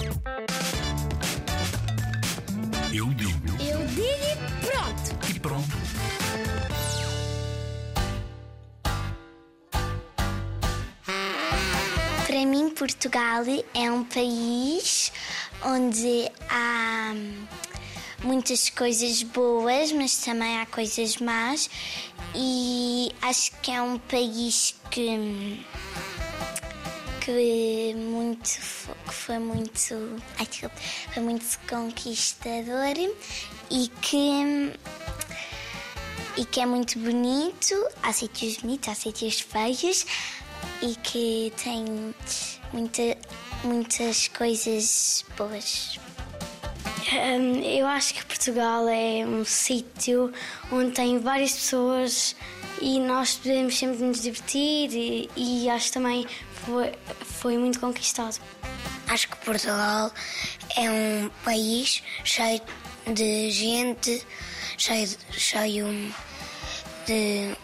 Eu digo Eu digo e pronto. e pronto. Para mim, Portugal é um país onde há muitas coisas boas, mas também há coisas más. E acho que é um país que que muito que foi muito ai, desculpe, foi muito conquistador e que e que é muito bonito. Há sítios bonitos, há sítios feios e que tem muita, muitas coisas boas. Hum, eu acho que Portugal é um sítio onde tem várias pessoas e nós podemos sempre nos divertir e, e acho também foi, foi muito conquistado. Acho que Portugal é um país cheio de gente, cheio, cheio de,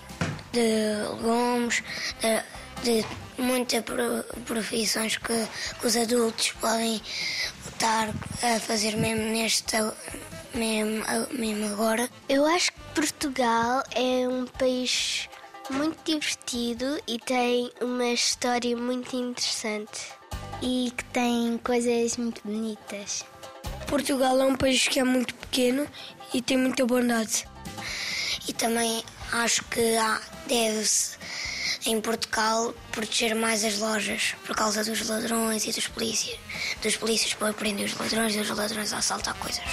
de legumes, de, de muitas pro- profissões que, que os adultos podem estar a fazer mesmo neste mesmo, mesmo agora. Eu acho que Portugal é um país muito divertido e tem uma história muito interessante e que tem coisas muito bonitas. Portugal é um país que é muito pequeno e tem muita bondade. E também acho que deve-se em Portugal proteger mais as lojas por causa dos ladrões e dos polícias. Dos polícias para prender os ladrões e os ladrões a assaltar coisas.